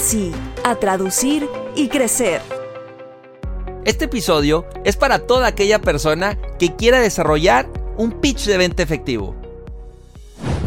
sí, a traducir y crecer. Este episodio es para toda aquella persona que quiera desarrollar un pitch de venta efectivo.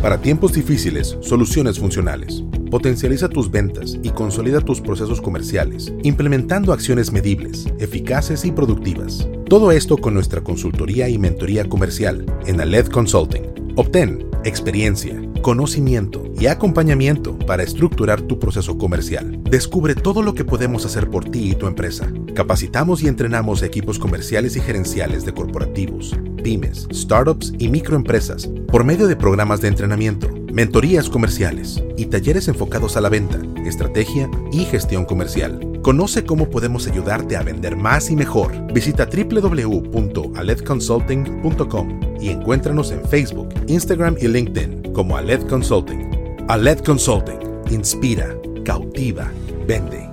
Para tiempos difíciles, soluciones funcionales. Potencializa tus ventas y consolida tus procesos comerciales, implementando acciones medibles, eficaces y productivas. Todo esto con nuestra consultoría y mentoría comercial en Aled Consulting. Obtén experiencia, conocimiento y acompañamiento para estructurar tu proceso comercial. Descubre todo lo que podemos hacer por ti y tu empresa. Capacitamos y entrenamos equipos comerciales y gerenciales de corporativos, pymes, startups y microempresas por medio de programas de entrenamiento, mentorías comerciales y talleres enfocados a la venta, estrategia y gestión comercial. Conoce cómo podemos ayudarte a vender más y mejor. Visita www.aledconsulting.com y encuéntranos en Facebook, Instagram y LinkedIn como Aled Consulting. Aled Consulting. Inspira, cautiva, vende.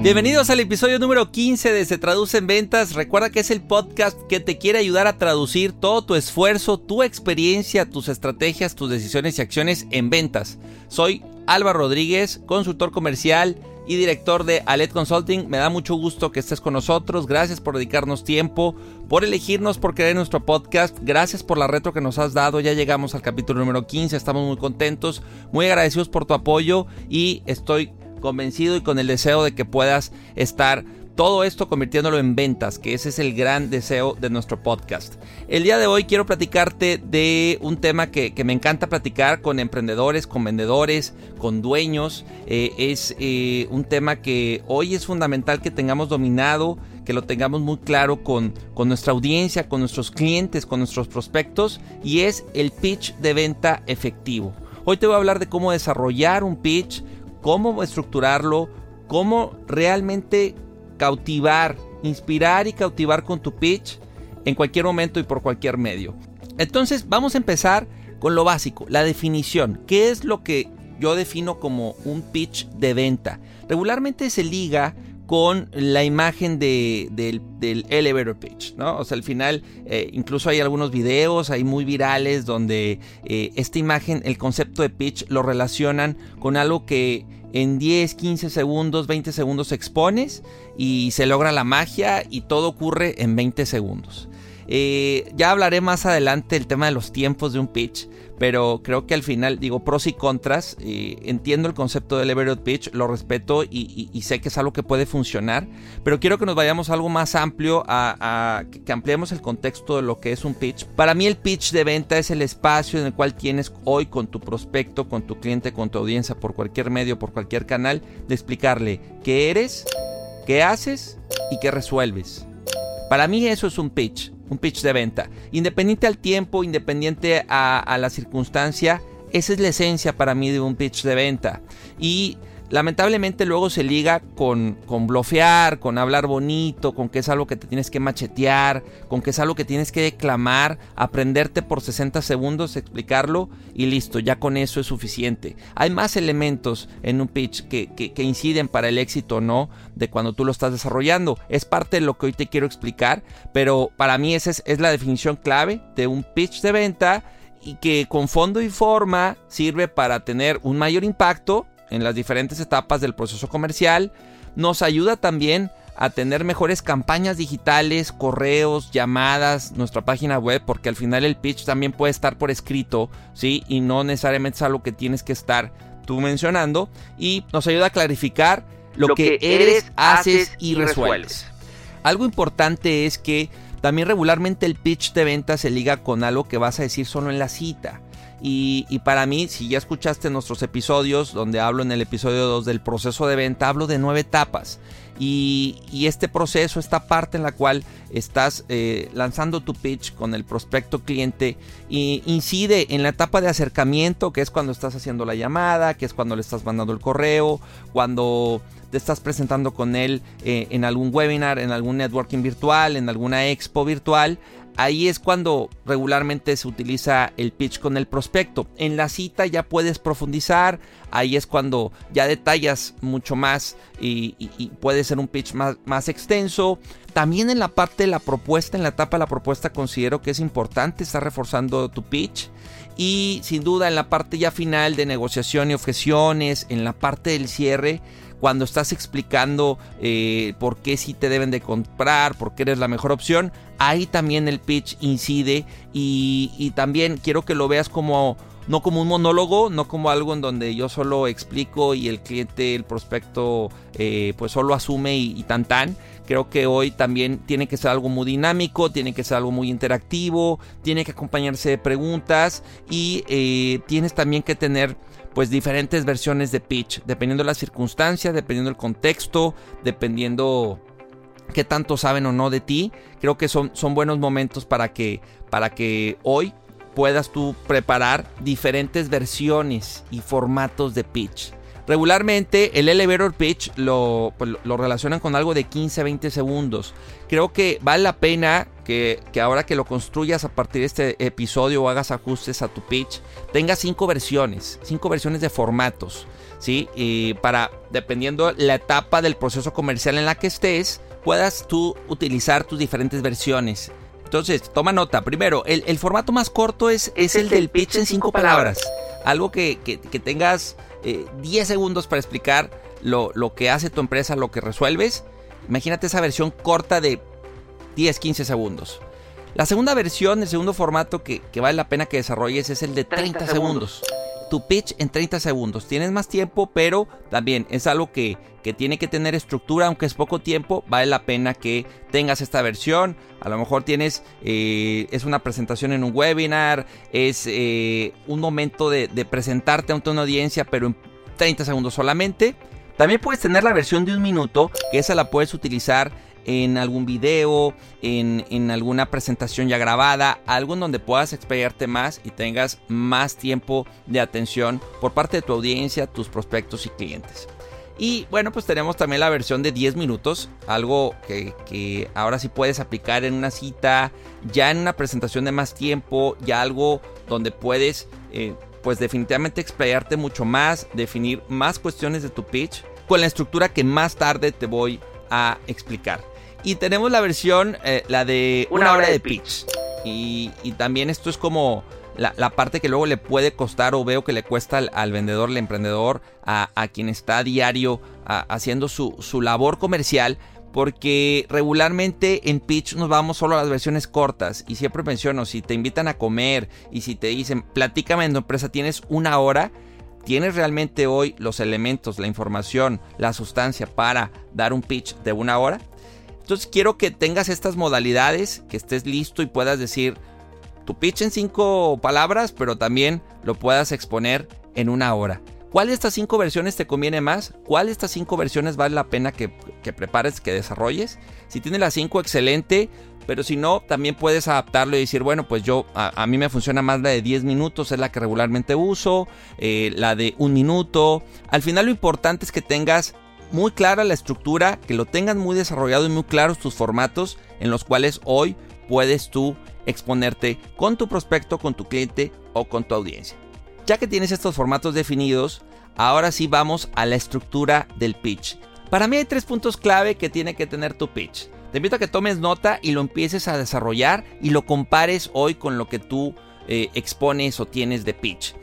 Bienvenidos al episodio número 15 de Se Traduce en Ventas. Recuerda que es el podcast que te quiere ayudar a traducir todo tu esfuerzo, tu experiencia, tus estrategias, tus decisiones y acciones en ventas. Soy Álvaro Rodríguez, consultor comercial y director de Alet Consulting. Me da mucho gusto que estés con nosotros. Gracias por dedicarnos tiempo, por elegirnos, por creer nuestro podcast. Gracias por la retro que nos has dado. Ya llegamos al capítulo número 15. Estamos muy contentos, muy agradecidos por tu apoyo y estoy convencido y con el deseo de que puedas estar todo esto convirtiéndolo en ventas, que ese es el gran deseo de nuestro podcast. El día de hoy quiero platicarte de un tema que, me encanta platicar con emprendedores, con vendedores, con dueños. Eh, es eh, un tema que hoy es fundamental que tengamos dominado, que lo tengamos muy claro con, con nuestra audiencia, con nuestros clientes, con nuestros prospectos, y es el pitch de venta efectivo. Hoy te voy a hablar de cómo desarrollar un pitch, cómo estructurarlo, cómo realmente cautivar, inspirar y cautivar con tu pitch en cualquier momento y por cualquier medio. Entonces vamos a empezar con lo básico, la definición. ¿Qué es lo que yo defino como un pitch de venta? Regularmente se liga con la imagen de, del, elevator pitch, ¿no? O sea, al final eh, incluso hay algunos videos ahí muy virales donde eh, esta imagen, el concepto de pitch lo relacionan con algo que en 10, 15 segundos, 20 segundos expones y se logra la magia y todo ocurre en 20 segundos. Eh, ya hablaré más adelante el tema de los tiempos de un pitch, pero creo que al final digo pros y contras. Eh, entiendo el concepto del elevator pitch, lo respeto y, sé que es algo que puede funcionar, pero quiero que nos vayamos algo más amplio, a, que ampliemos el contexto de lo que es un pitch. Para mí el pitch de venta es el espacio en el cual tienes hoy con tu prospecto, con tu cliente, con tu audiencia, por cualquier medio, por cualquier canal, de explicarle qué eres, qué haces y qué resuelves. Para mí eso es un pitch un pitch de venta. Independiente al tiempo, independiente a, la circunstancia, esa es la esencia para mí de un pitch de venta. Y lamentablemente luego se liga con, con blofear, con hablar bonito, con que es algo que te tienes que machetear, con que es algo que tienes que declamar, aprenderte por 60 segundos, explicarlo y listo, ya con eso es suficiente. Hay más elementos en un pitch que, que, inciden para el éxito o no de cuando tú lo estás desarrollando. Es parte de lo que hoy te quiero explicar, pero para mí esa es, es la definición clave de un pitch de venta y que con fondo y forma sirve para tener un mayor impacto en las diferentes etapas del proceso comercial. Nos ayuda también a tener mejores campañas digitales, correos, llamadas, nuestra página web, porque al final el pitch también puede estar por escrito, ¿sí? Y no necesariamente es algo que tienes que estar tú mencionando. Y nos ayuda a clarificar lo, que, eres, haces y resuelves. Algo importante es que también regularmente el pitch de venta se liga con algo que vas a decir solo en la cita. Y, para mí, si ya escuchaste nuestros episodios, donde hablo en el episodio 2 del proceso de venta, hablo de nueve etapas. Y, este proceso, esta parte en la cual estás eh, lanzando tu pitch con el prospecto cliente, incide en la etapa de acercamiento, que es cuando estás haciendo la llamada, que es cuando le estás mandando el correo, cuando te estás presentando con él eh, en algún webinar, en algún networking virtual, en alguna expo virtual ahí es cuando regularmente se utiliza el pitch con el prospecto. En la cita ya puedes profundizar, ahí es cuando ya detallas mucho más y, puede ser un pitch más, extenso. También en la parte de la propuesta, en la etapa de la propuesta considero que es importante estar reforzando tu pitch. Y sin duda en la parte ya final de negociación y objeciones, en la parte del cierre, cuando estás explicando eh, por qué sí te deben de comprar, por qué eres la mejor opción, ahí también el pitch incide y, también quiero que lo veas como no como un monólogo, no como algo en donde yo solo explico y el cliente, el prospecto, eh, pues solo asume y, tan tan. Creo que hoy también tiene que ser algo muy dinámico, tiene que ser algo muy interactivo, tiene que acompañarse de preguntas y eh, tienes también que tener pues diferentes versiones de pitch, dependiendo de la circunstancia, dependiendo del contexto, dependiendo qué tanto saben o no de ti. Creo que son, son buenos momentos para que, para que hoy puedas tú preparar diferentes versiones y formatos de pitch. Regularmente el elevator pitch lo, pues, lo relacionan con algo de 15 a 20 segundos. Creo que vale la pena que, ahora que lo construyas a partir de este episodio o hagas ajustes a tu pitch, tengas cinco versiones, cinco versiones de formatos. ¿sí? Y para, dependiendo la etapa del proceso comercial en la que estés, puedas tú utilizar tus diferentes versiones. Entonces, toma nota. Primero, el, formato más corto es, es el del pitch en cinco palabras. Algo que, que tengas 10 eh, segundos para explicar lo, que hace tu empresa, lo que resuelves. Imagínate esa versión corta de 10, 15 segundos. La segunda versión, el segundo formato que, vale la pena que desarrolles es el de 30, segundos tu pitch en 30 segundos. Tienes más tiempo, pero también es algo que, tiene que tener estructura, aunque es poco tiempo, vale la pena que tengas esta versión. A lo mejor tienes, eh, es una presentación en un webinar, es eh, un momento de, de presentarte ante una audiencia, pero en 30 segundos solamente. También puedes tener la versión de un minuto, que esa la puedes utilizar en algún video, en, alguna presentación ya grabada, algo en donde puedas explayarte más y tengas más tiempo de atención por parte de tu audiencia, tus prospectos y clientes. Y bueno, pues tenemos también la versión de 10 minutos, algo que, ahora sí puedes aplicar en una cita, ya en una presentación de más tiempo, ya algo donde puedes eh, pues definitivamente explayarte mucho más, definir más cuestiones de tu pitch con la estructura que más tarde te voy a explicar. Y tenemos la versión, eh, la de una, hora, de pitch. Y, también esto es como la, parte que luego le puede costar o veo que le cuesta al, vendedor, al emprendedor, a, quien está a diario haciendo su, su labor comercial. Porque regularmente en pitch nos vamos solo a las versiones cortas. Y siempre menciono, si te invitan a comer y si te dicen, platícame en tu empresa, tienes una hora. ¿Tienes realmente hoy los elementos, la información, la sustancia para dar un pitch de una hora? Entonces quiero que tengas estas modalidades, que estés listo y puedas decir tu pitch en cinco palabras, pero también lo puedas exponer en una hora. ¿Cuál de estas cinco versiones te conviene más? ¿Cuál de estas cinco versiones vale la pena que, prepares, que desarrolles? Si tienes las cinco, excelente. Pero si no, también puedes adaptarlo y decir, bueno, pues yo, a, mí me funciona más la de 10 minutos, es la que regularmente uso, eh, la de un minuto. Al final lo importante es que tengas muy clara la estructura, que lo tengan muy desarrollado y muy claros tus formatos en los cuales hoy puedes tú exponerte con tu prospecto, con tu cliente o con tu audiencia. Ya que tienes estos formatos definidos, ahora sí vamos a la estructura del pitch. Para mí hay tres puntos clave que tiene que tener tu pitch. Te invito a que tomes nota y lo empieces a desarrollar y lo compares hoy con lo que tú eh, expones o tienes de pitch.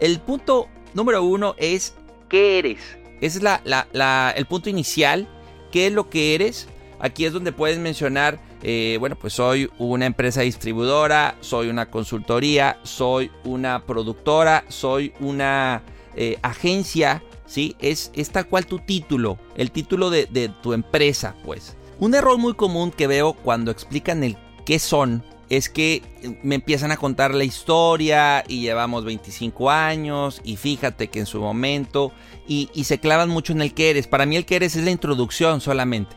El punto número uno es ¿qué eres? Ese es la, el punto inicial. ¿Qué es lo que eres? Aquí es donde puedes mencionar, eh, bueno, pues soy una empresa distribuidora, soy una consultoría, soy una productora, soy una eh, agencia, ¿sí? Es, es, tal cual tu título, el título de tu empresa, pues. Un error muy común que veo cuando explican el qué son es que me empiezan a contar la historia y llevamos 25 años y fíjate que en su momento y, se clavan mucho en el que eres. Para mí el que eres es la introducción solamente.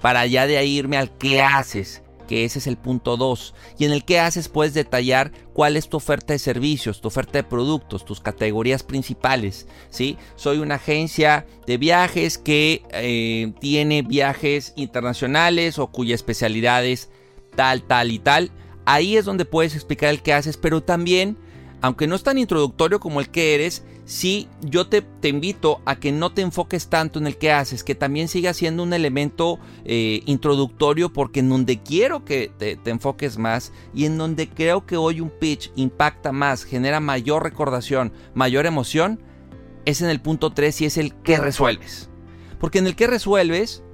Para ya de ahí irme al qué haces, que ese es el punto 2. Y en el qué haces puedes detallar cuál es tu oferta de servicios, tu oferta de productos, tus categorías principales. ¿sí? Soy una agencia de viajes que eh, tiene viajes internacionales o cuya especialidad es tal, tal y tal Ahí es donde puedes explicar el que haces, pero también, aunque no es tan introductorio como el que eres, sí yo te, invito a que no te enfoques tanto en el que haces, que también siga siendo un elemento eh, introductorio, porque en donde quiero que te, te enfoques más y en donde creo que hoy un pitch impacta más, genera mayor recordación, mayor emoción, es en el punto 3 y es el que resuelves. Porque en el que resuelves,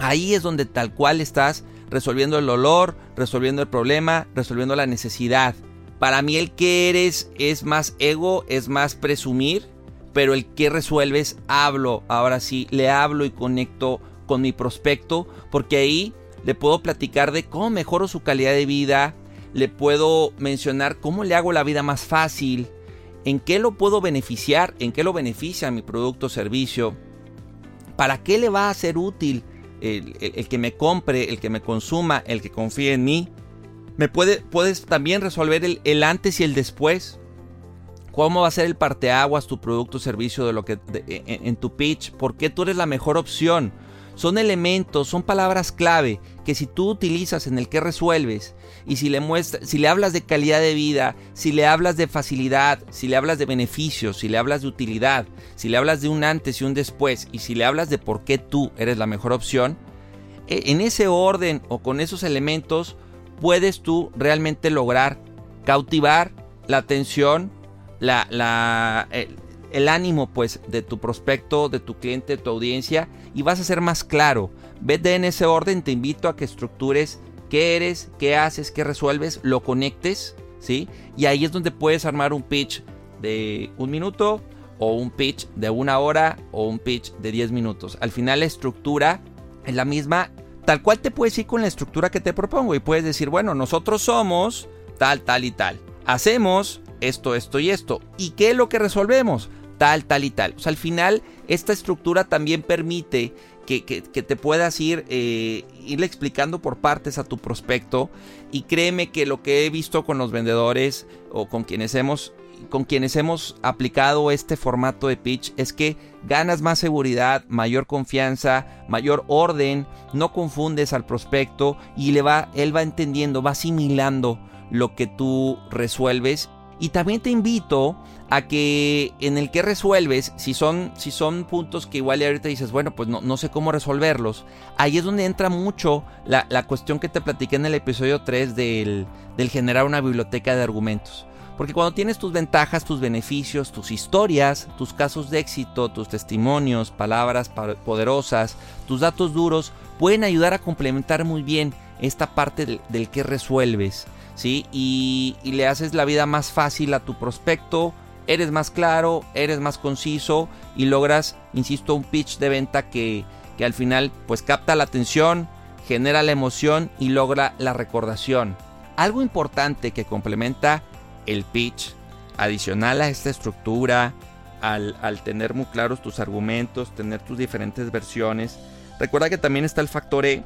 ahí es donde tal cual estás resolviendo el olor, resolviendo el problema, resolviendo la necesidad. Para mí el que eres es más ego, es más presumir, pero el que resuelves hablo, ahora sí, le hablo y conecto con mi prospecto, porque ahí le puedo platicar de cómo mejoro su calidad de vida, le puedo mencionar cómo le hago la vida más fácil, en qué lo puedo beneficiar, en qué lo beneficia mi producto o servicio, para qué le va a ser útil el, que me compre, el que me consuma, el que confíe en mí. Me puede, puedes también resolver el, antes y el después. ¿Cómo va a ser el parteaguas tu producto o servicio de lo que en, en, tu pitch? ¿Por qué tú eres la mejor opción? Son elementos, son palabras clave que si tú utilizas en el que resuelves y si le muestras, si le hablas de calidad de vida, si le hablas de facilidad, si le hablas de beneficios, si le hablas de utilidad, si le hablas de un antes y un después y si le hablas de por qué tú eres la mejor opción, e, en ese orden o con esos elementos puedes tú realmente lograr cautivar la atención, la, la, el ánimo pues de tu prospecto, de tu cliente, de tu audiencia y vas a ser más claro. Vete en ese orden, te invito a que estructures qué eres, qué haces, qué resuelves, lo conectes, ¿sí? Y ahí es donde puedes armar un pitch de un minuto o un pitch de una hora o un pitch de 10 minutos. Al final la estructura es la misma, tal cual te puedes ir con la estructura que te propongo y puedes decir, bueno, nosotros somos tal, tal y tal. Hacemos esto, esto y esto. ¿Y qué es lo que resolvemos? Tal, tal y tal. O sea, al final, esta estructura también permite que, te puedas ir, eh, explicando por partes a tu prospecto. Y créeme que lo que he visto con los vendedores o con quienes hemos con quienes hemos aplicado este formato de pitch es que ganas más seguridad, mayor confianza, mayor orden, no confundes al prospecto y le va, él va entendiendo, va asimilando lo que tú resuelves y también te invito a que en el que resuelves, si son, si son puntos que igual ahorita dices, bueno, pues no, no sé cómo resolverlos, ahí es donde entra mucho la, cuestión que te platiqué en el episodio 3 del, del generar una biblioteca de argumentos. Porque cuando tienes tus ventajas, tus beneficios, tus historias, tus casos de éxito, tus testimonios, palabras poderosas, tus datos duros, pueden ayudar a complementar muy bien esta parte del, del que resuelves. ¿Sí? Y, le haces la vida más fácil a tu prospecto, eres más claro, eres más conciso y logras, insisto, un pitch de venta que, que al final pues capta la atención, genera la emoción y logra la recordación. Algo importante que complementa el pitch, adicional a esta estructura, al, al, tener muy claros tus argumentos, tener tus diferentes versiones. Recuerda que también está el factor E,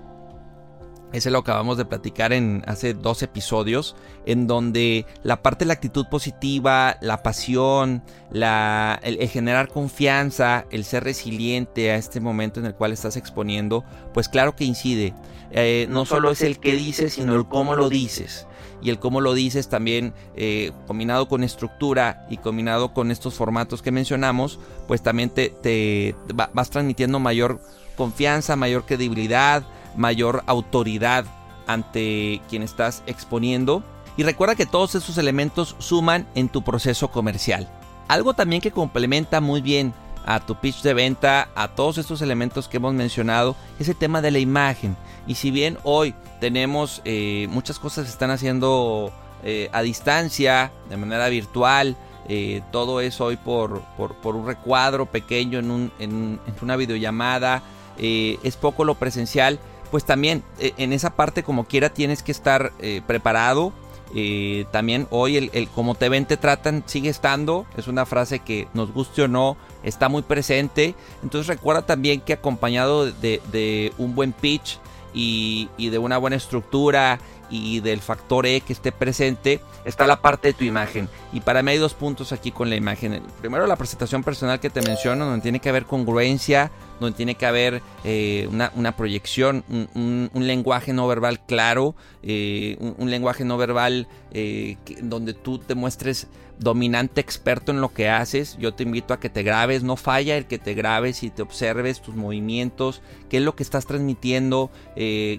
ese lo acabamos de platicar en hace dos episodios, en donde la parte de la actitud positiva, la pasión, la, el, generar confianza, el ser resiliente a este momento en el cual estás exponiendo, pues claro que incide. Eh, no solo es el que dices, sino el cómo lo dices. Y el cómo lo dices también, eh, combinado con estructura y combinado con estos formatos que mencionamos, pues también te, te vas transmitiendo mayor confianza, mayor credibilidad, mayor autoridad ante quien estás exponiendo. Y recuerda que todos esos elementos suman en tu proceso comercial. Algo también que complementa muy bien a tu pitch de venta, a todos estos elementos que hemos mencionado, es el tema de la imagen. Y si bien hoy tenemos eh, muchas cosas que están haciendo eh, a distancia, de manera virtual, eh, todo es hoy por, por, un recuadro pequeño en, un, en, una videollamada, es poco lo presencial, pues también eh, en esa parte como quiera tienes que estar eh, preparado. Eh, también hoy el, como te ven te tratan sigue estando. Es una frase que nos guste o no está muy presente. Entonces recuerda también que acompañado de, de un buen pitch y, y de una buena estructura y del factor E que esté presente, está la parte de tu imagen. Y para mí hay dos puntos aquí con la imagen. Primero la presentación personal que te menciono, donde tiene que haber congruencia, donde tiene que haber eh, una, una, proyección, un, un, lenguaje no verbal claro, eh, un, lenguaje no verbal eh, donde tú te muestres dominante experto en lo que haces. Yo te invito a que te grabes, no falla el que te grabes y te observes tus movimientos, qué es lo que estás transmitiendo.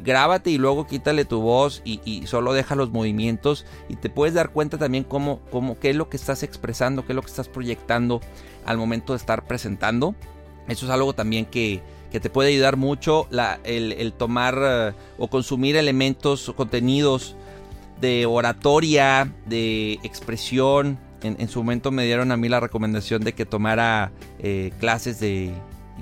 Grábate y luego quítale tu voz y, y, solo deja los movimientos y te puedes dar cuenta también cómo, cómo, qué es lo que estás expresando, qué es lo que estás proyectando al momento de estar presentando. Eso es algo también que, que te puede ayudar mucho la, el, el, tomar uh, o consumir elementos o contenidos de oratoria, de expresión. En, en, su momento me dieron a mí la recomendación de que tomara eh, clases de,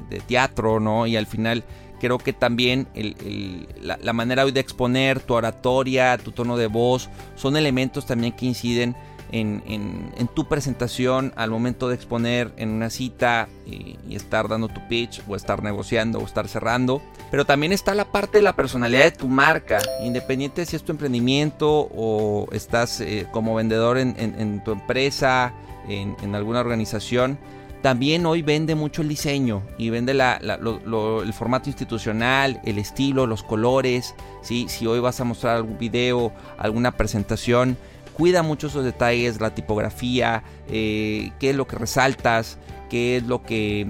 de, teatro, ¿no? Y al final creo que también el, el, la, la, manera de exponer, tu oratoria, tu tono de voz, son elementos también que inciden en, en, tu presentación al momento de exponer en una cita y, estar dando tu pitch o estar negociando o estar cerrando. Pero también está la parte de la personalidad de tu marca, independiente si es tu emprendimiento o estás eh, como vendedor en, en tu empresa, en, alguna organización. También hoy vende mucho el diseño y vende la, el formato institucional, el estilo, los colores. ¿sí? Si hoy vas a mostrar algún video, alguna presentación, cuida mucho esos detalles, la tipografía, eh, qué es lo que resaltas, qué es lo que,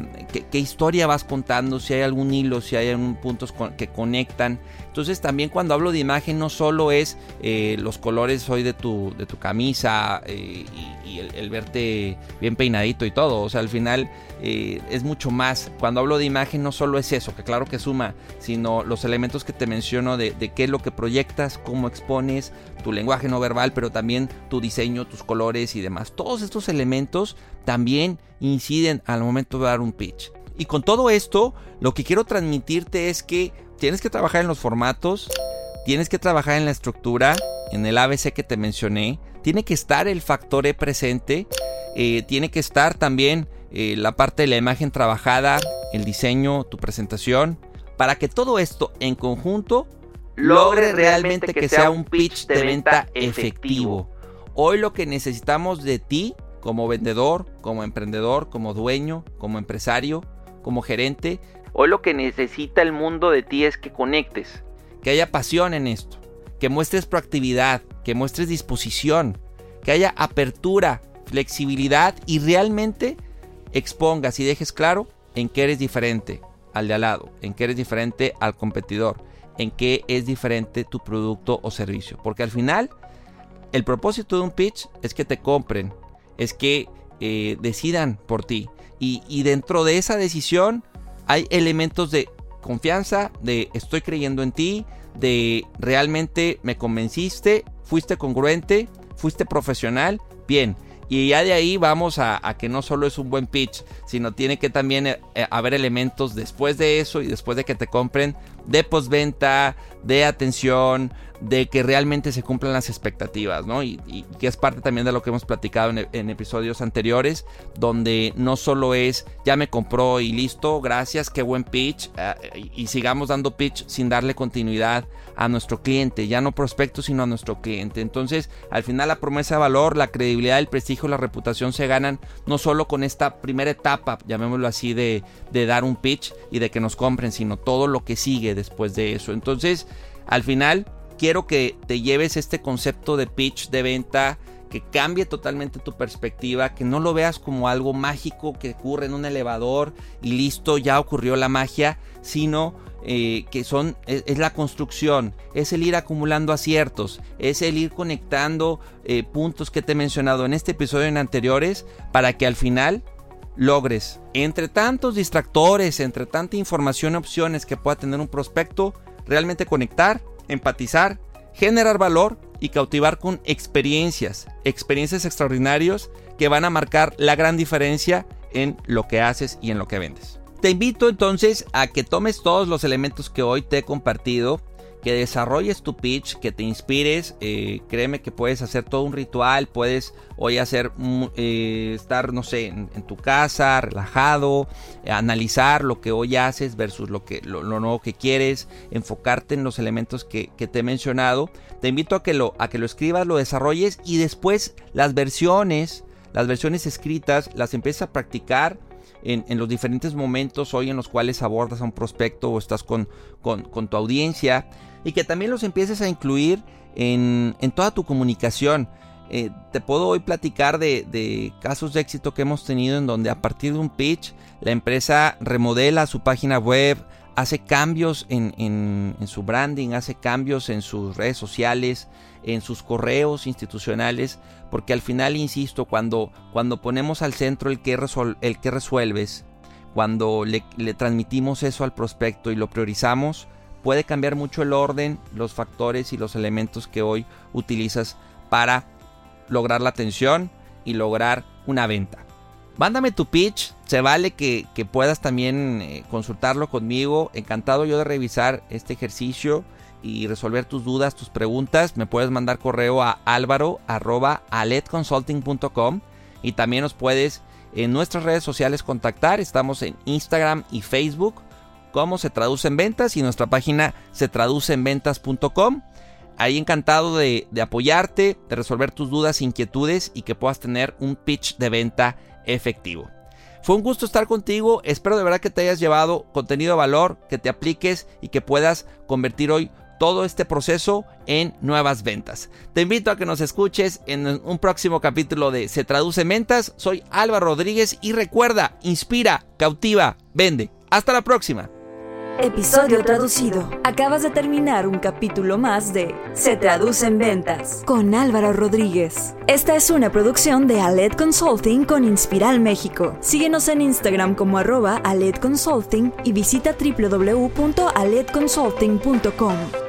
qué, historia vas contando, si hay algún hilo, si hay algún puntos que conectan. Entonces también cuando hablo de imagen no solo es eh, los colores hoy de tu, de tu camisa eh, y, el, verte bien peinadito y todo, o sea al final eh, es mucho más. Cuando hablo de imagen no solo es eso, que claro que suma, sino los elementos que te menciono de qué es lo que proyectas, cómo expones, tu lenguaje no verbal, pero también tu diseño, tus colores y demás. Todos estos elementos también inciden al momento de dar un pitch. Y con todo esto, lo que quiero transmitirte es que tienes que trabajar en los formatos, tienes que trabajar en la estructura, en el ABC que te mencioné, tiene que estar el factor E presente, eh, tiene que estar también eh, la parte de la imagen trabajada, el diseño, tu presentación, para que todo esto en conjunto logre realmente que sea un pitch de venta efectivo. Hoy lo que necesitamos de ti como vendedor, como emprendedor, como dueño, como empresario, como gerente, hoy lo que necesita el mundo de ti es que conectes, que haya pasión en esto, que muestres proactividad, que muestres disposición, que haya apertura, flexibilidad y realmente expongas y dejes claro en qué eres diferente al de al lado, en qué eres diferente al competidor, en qué es diferente tu producto o servicio. Porque al final, el propósito de un pitch es que te compren, es que eh, decidan por ti. Y, y dentro de esa decisión hay elementos de confianza, de estoy creyendo en ti, de realmente me convenciste, fuiste congruente, fuiste profesional, bien. Y ya de ahí vamos a, que no solo es un buen pitch, sino tiene que también eh, haber elementos después de eso y después de que te compren de postventa, de atención, de que realmente se cumplan las expectativas, ¿no? Y, que es parte también de lo que hemos platicado en, en, episodios anteriores, donde no solo es ya me compró y listo, gracias, qué buen pitch, uh, y sigamos dando pitch sin darle continuidad a nuestro cliente, ya no prospecto, sino a nuestro cliente. Entonces, al final la promesa de valor, la credibilidad, el prestigio, la reputación se ganan no solo con esta primera etapa, llamémoslo así, de, de dar un pitch y de que nos compren, sino todo lo que sigue después de eso. Entonces, al final, quiero que te lleves este concepto de pitch de venta que cambie totalmente tu perspectiva, que no lo veas como algo mágico que ocurre en un elevador y listo, ya ocurrió la magia, sino eh, que son es, es, la construcción, es el ir acumulando aciertos, es el ir conectando eh, puntos que te he mencionado en este episodio y en anteriores para que al final logres, entre tantos distractores, entre tanta información y opciones que pueda tener un prospecto, realmente conectar, empatizar, generar valor y cautivar con experiencias, experiencias extraordinarias que van a marcar la gran diferencia en lo que haces y en lo que vendes. Te invito entonces a que tomes todos los elementos que hoy te he compartido que desarrolles tu pitch, que te inspires. Eh, créeme que puedes hacer todo un ritual, puedes hoy hacer, eh, estar, no sé, en, tu casa, relajado, analizar lo que hoy haces versus lo, que, lo, nuevo que quieres, enfocarte en los elementos que, te he mencionado. Te invito a que, lo, a que lo escribas, lo desarrolles y después las versiones, las versiones escritas, las empieces a practicar. En, los diferentes momentos hoy en los cuales abordas a un prospecto o estás con, con, con tu audiencia y que también los empieces a incluir en, toda tu comunicación. Eh, te puedo hoy platicar de, casos de éxito que hemos tenido en donde a partir de un pitch la empresa remodela su página web, hace cambios en, en, su branding, hace cambios en sus redes sociales, en sus correos institucionales, porque al final, insisto, cuando, cuando ponemos al centro el que, el que resuelves, cuando le, le transmitimos eso al prospecto y lo priorizamos, puede cambiar mucho el orden, los factores y los elementos que hoy utilizas para lograr la atención y lograr una venta. Mándame tu pitch, se vale que, puedas también eh, consultarlo conmigo. Encantado yo de revisar este ejercicio y resolver tus dudas, tus preguntas. Me puedes mandar correo a alvaro.aletconsulting.com y también nos puedes en nuestras redes sociales contactar. Estamos en Instagram y Facebook cómo se traduce en ventas y nuestra página se traduce en ventas.com. Ahí encantado de, apoyarte, de resolver tus dudas, inquietudes y que puedas tener un pitch de venta efectivo. Fue un gusto estar contigo, espero de verdad que te hayas llevado contenido de valor, que te apliques y que puedas convertir hoy todo este proceso en nuevas ventas. Te invito a que nos escuches en un próximo capítulo de Se Traduce en Ventas. Soy Álvaro Rodríguez y recuerda, inspira, cautiva, vende. Hasta la próxima. Episodio traducido. Acabas de terminar un capítulo más de Se traduce en ventas con Álvaro Rodríguez. Esta es una producción de Aled Consulting con Inspiral México. Síguenos en Instagram como arroba Aled Consulting y visita www.aledconsulting.com.